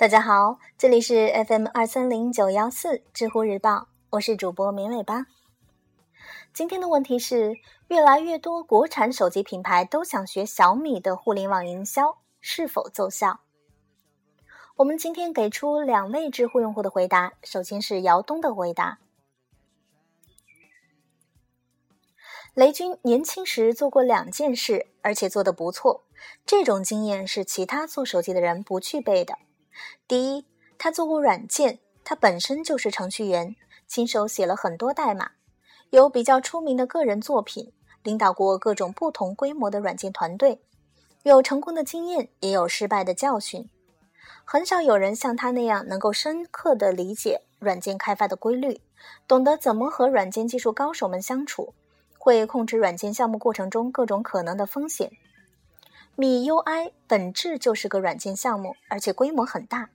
大家好，这里是 FM 二三零九幺四知乎日报，我是主播绵尾巴。今天的问题是：越来越多国产手机品牌都想学小米的互联网营销，是否奏效？我们今天给出两位知乎用户的回答。首先是姚东的回答：雷军年轻时做过两件事，而且做得不错，这种经验是其他做手机的人不具备的。第一，他做过软件，他本身就是程序员，亲手写了很多代码，有比较出名的个人作品，领导过各种不同规模的软件团队，有成功的经验，也有失败的教训。很少有人像他那样能够深刻地理解软件开发的规律，懂得怎么和软件技术高手们相处，会控制软件项目过程中各种可能的风险。米 UI 本质就是个软件项目，而且规模很大。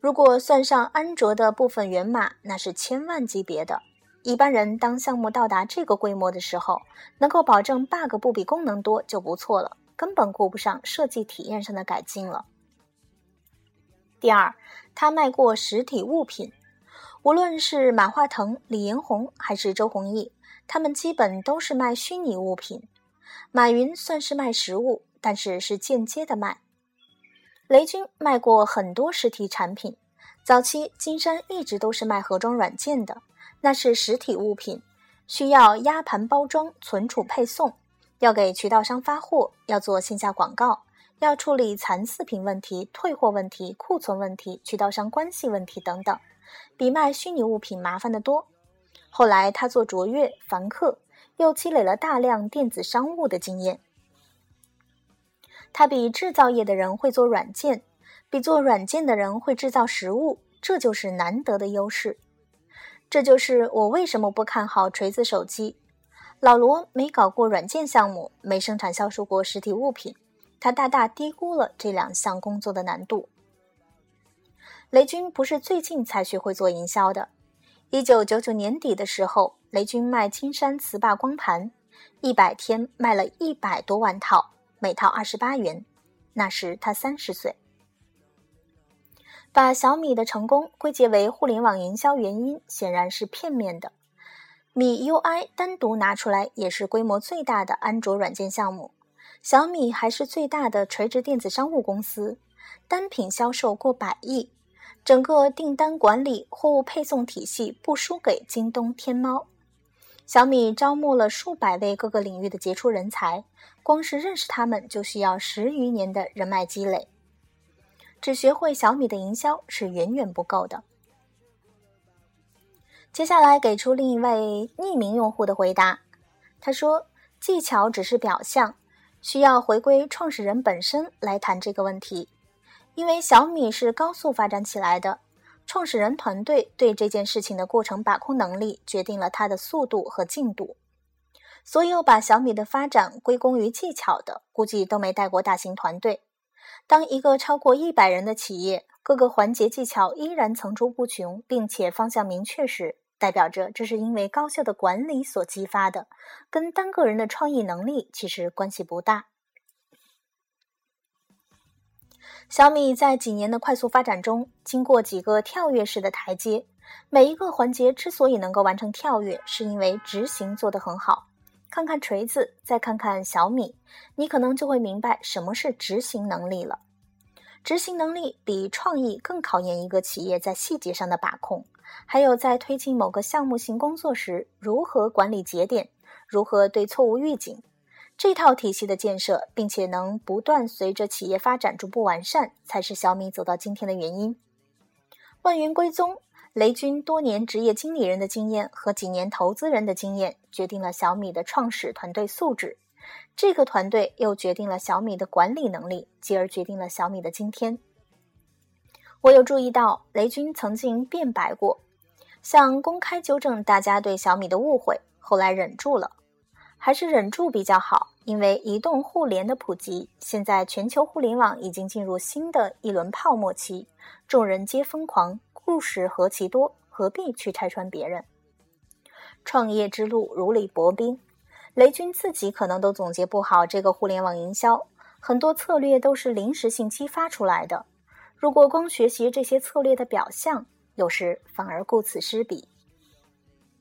如果算上安卓的部分源码，那是千万级别的。一般人当项目到达这个规模的时候，能够保证 bug 不比功能多就不错了，根本顾不上设计体验上的改进了。第二，他卖过实体物品，无论是马化腾、李彦宏还是周鸿祎，他们基本都是卖虚拟物品。马云算是卖实物。但是是间接的卖。雷军卖过很多实体产品，早期金山一直都是卖盒装软件的，那是实体物品，需要压盘包装、存储、配送，要给渠道商发货，要做线下广告，要处理残次品问题、退货问题、库存问题、渠道商关系问题等等，比卖虚拟物品麻烦得多。后来他做卓越、凡客，又积累了大量电子商务的经验。他比制造业的人会做软件，比做软件的人会制造实物，这就是难得的优势。这就是我为什么不看好锤子手机。老罗没搞过软件项目，没生产销售过实体物品，他大大低估了这两项工作的难度。雷军不是最近才学会做营销的，一九九九年底的时候，雷军卖青山词霸光盘，一百天卖了一百多万套。每套二十八元，那时他三十岁。把小米的成功归结为互联网营销原因，显然是片面的。米 UI 单独拿出来也是规模最大的安卓软件项目，小米还是最大的垂直电子商务公司，单品销售过百亿，整个订单管理、货物配送体系不输给京东、天猫。小米招募了数百位各个领域的杰出人才，光是认识他们就需要十余年的人脉积累。只学会小米的营销是远远不够的。接下来给出另一位匿名用户的回答，他说：“技巧只是表象，需要回归创始人本身来谈这个问题，因为小米是高速发展起来的。”创始人团队对这件事情的过程把控能力，决定了它的速度和进度。所有把小米的发展归功于技巧的，估计都没带过大型团队。当一个超过一百人的企业，各个环节技巧依然层出不穷，并且方向明确时，代表着这是因为高效的管理所激发的，跟单个人的创意能力其实关系不大。小米在几年的快速发展中，经过几个跳跃式的台阶，每一个环节之所以能够完成跳跃，是因为执行做得很好。看看锤子，再看看小米，你可能就会明白什么是执行能力了。执行能力比创意更考验一个企业在细节上的把控，还有在推进某个项目性工作时，如何管理节点，如何对错误预警。这套体系的建设，并且能不断随着企业发展逐步完善，才是小米走到今天的原因。万源归宗，雷军多年职业经理人的经验和几年投资人的经验，决定了小米的创始团队素质。这个团队又决定了小米的管理能力，继而决定了小米的今天。我有注意到，雷军曾经辩白过，想公开纠正大家对小米的误会，后来忍住了。还是忍住比较好，因为移动互联的普及，现在全球互联网已经进入新的一轮泡沫期，众人皆疯狂，故事何其多，何必去拆穿别人？创业之路如履薄冰，雷军自己可能都总结不好这个互联网营销，很多策略都是临时性激发出来的。如果光学习这些策略的表象，有时反而顾此失彼。